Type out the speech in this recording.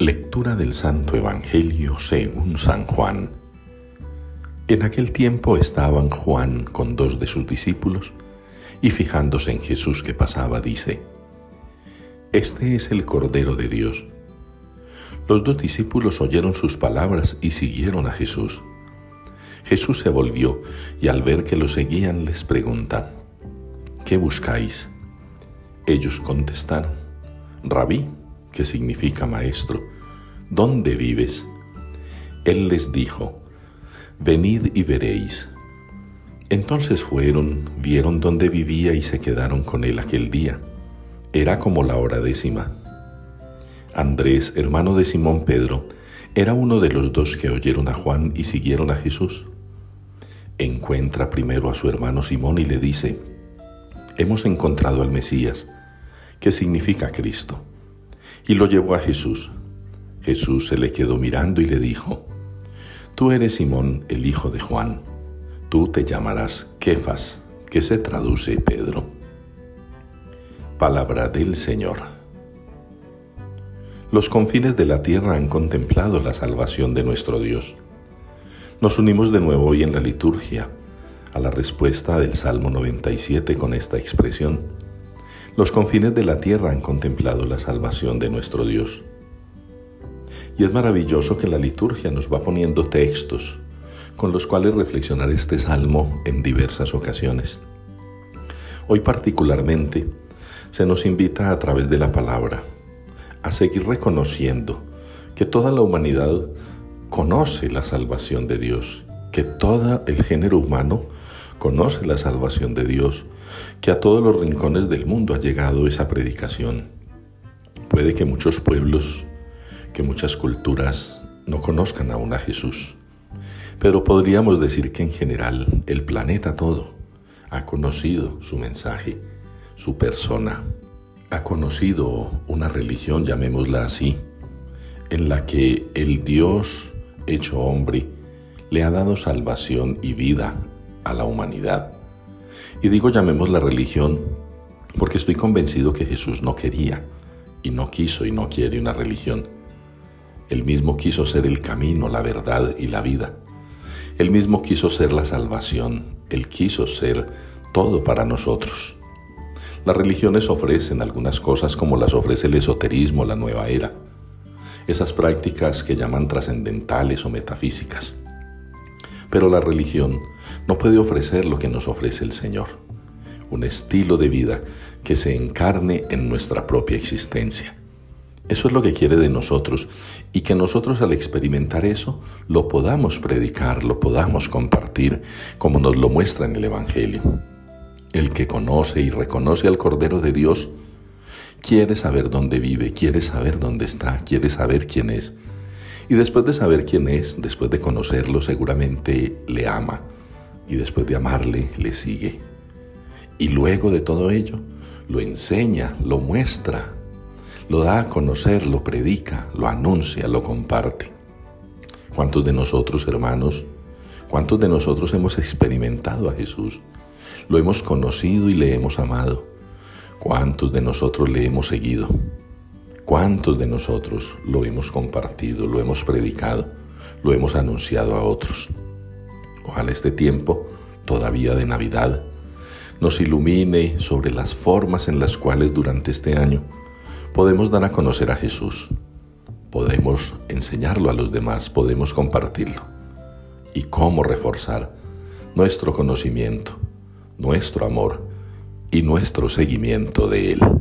Lectura del Santo Evangelio según San Juan. En aquel tiempo estaban Juan con dos de sus discípulos y fijándose en Jesús que pasaba, dice, Este es el Cordero de Dios. Los dos discípulos oyeron sus palabras y siguieron a Jesús. Jesús se volvió y al ver que lo seguían les pregunta, ¿qué buscáis? Ellos contestaron, Rabí, que significa maestro, ¿dónde vives? Él les dijo, venid y veréis. Entonces fueron, vieron dónde vivía y se quedaron con él aquel día. Era como la hora décima. Andrés, hermano de Simón Pedro, era uno de los dos que oyeron a Juan y siguieron a Jesús. Encuentra primero a su hermano Simón y le dice, Hemos encontrado al Mesías, que significa Cristo. Y lo llevó a Jesús. Jesús se le quedó mirando y le dijo, Tú eres Simón, el hijo de Juan. Tú te llamarás Kefas, que se traduce Pedro. Palabra del Señor. Los confines de la tierra han contemplado la salvación de nuestro Dios. Nos unimos de nuevo hoy en la liturgia a la respuesta del Salmo 97 con esta expresión. Los confines de la tierra han contemplado la salvación de nuestro Dios. Y es maravilloso que la liturgia nos va poniendo textos con los cuales reflexionar este salmo en diversas ocasiones. Hoy particularmente se nos invita a través de la palabra a seguir reconociendo que toda la humanidad conoce la salvación de Dios, que todo el género humano conoce la salvación de Dios, que a todos los rincones del mundo ha llegado esa predicación. Puede que muchos pueblos, que muchas culturas no conozcan aún a Jesús, pero podríamos decir que en general el planeta todo ha conocido su mensaje, su persona, ha conocido una religión, llamémosla así, en la que el Dios hecho hombre le ha dado salvación y vida a la humanidad. Y digo llamémosla religión porque estoy convencido que Jesús no quería y no quiso y no quiere una religión. Él mismo quiso ser el camino, la verdad y la vida. Él mismo quiso ser la salvación. Él quiso ser todo para nosotros. Las religiones ofrecen algunas cosas como las ofrece el esoterismo, la nueva era, esas prácticas que llaman trascendentales o metafísicas. Pero la religión no puede ofrecer lo que nos ofrece el Señor, un estilo de vida que se encarne en nuestra propia existencia. Eso es lo que quiere de nosotros y que nosotros al experimentar eso lo podamos predicar, lo podamos compartir como nos lo muestra en el Evangelio. El que conoce y reconoce al Cordero de Dios quiere saber dónde vive, quiere saber dónde está, quiere saber quién es. Y después de saber quién es, después de conocerlo, seguramente le ama. Y después de amarle, le sigue. Y luego de todo ello, lo enseña, lo muestra, lo da a conocer, lo predica, lo anuncia, lo comparte. ¿Cuántos de nosotros, hermanos, cuántos de nosotros hemos experimentado a Jesús? Lo hemos conocido y le hemos amado. ¿Cuántos de nosotros le hemos seguido? ¿Cuántos de nosotros lo hemos compartido, lo hemos predicado, lo hemos anunciado a otros? Ojalá este tiempo, todavía de Navidad, nos ilumine sobre las formas en las cuales durante este año podemos dar a conocer a Jesús, podemos enseñarlo a los demás, podemos compartirlo. Y cómo reforzar nuestro conocimiento, nuestro amor y nuestro seguimiento de Él.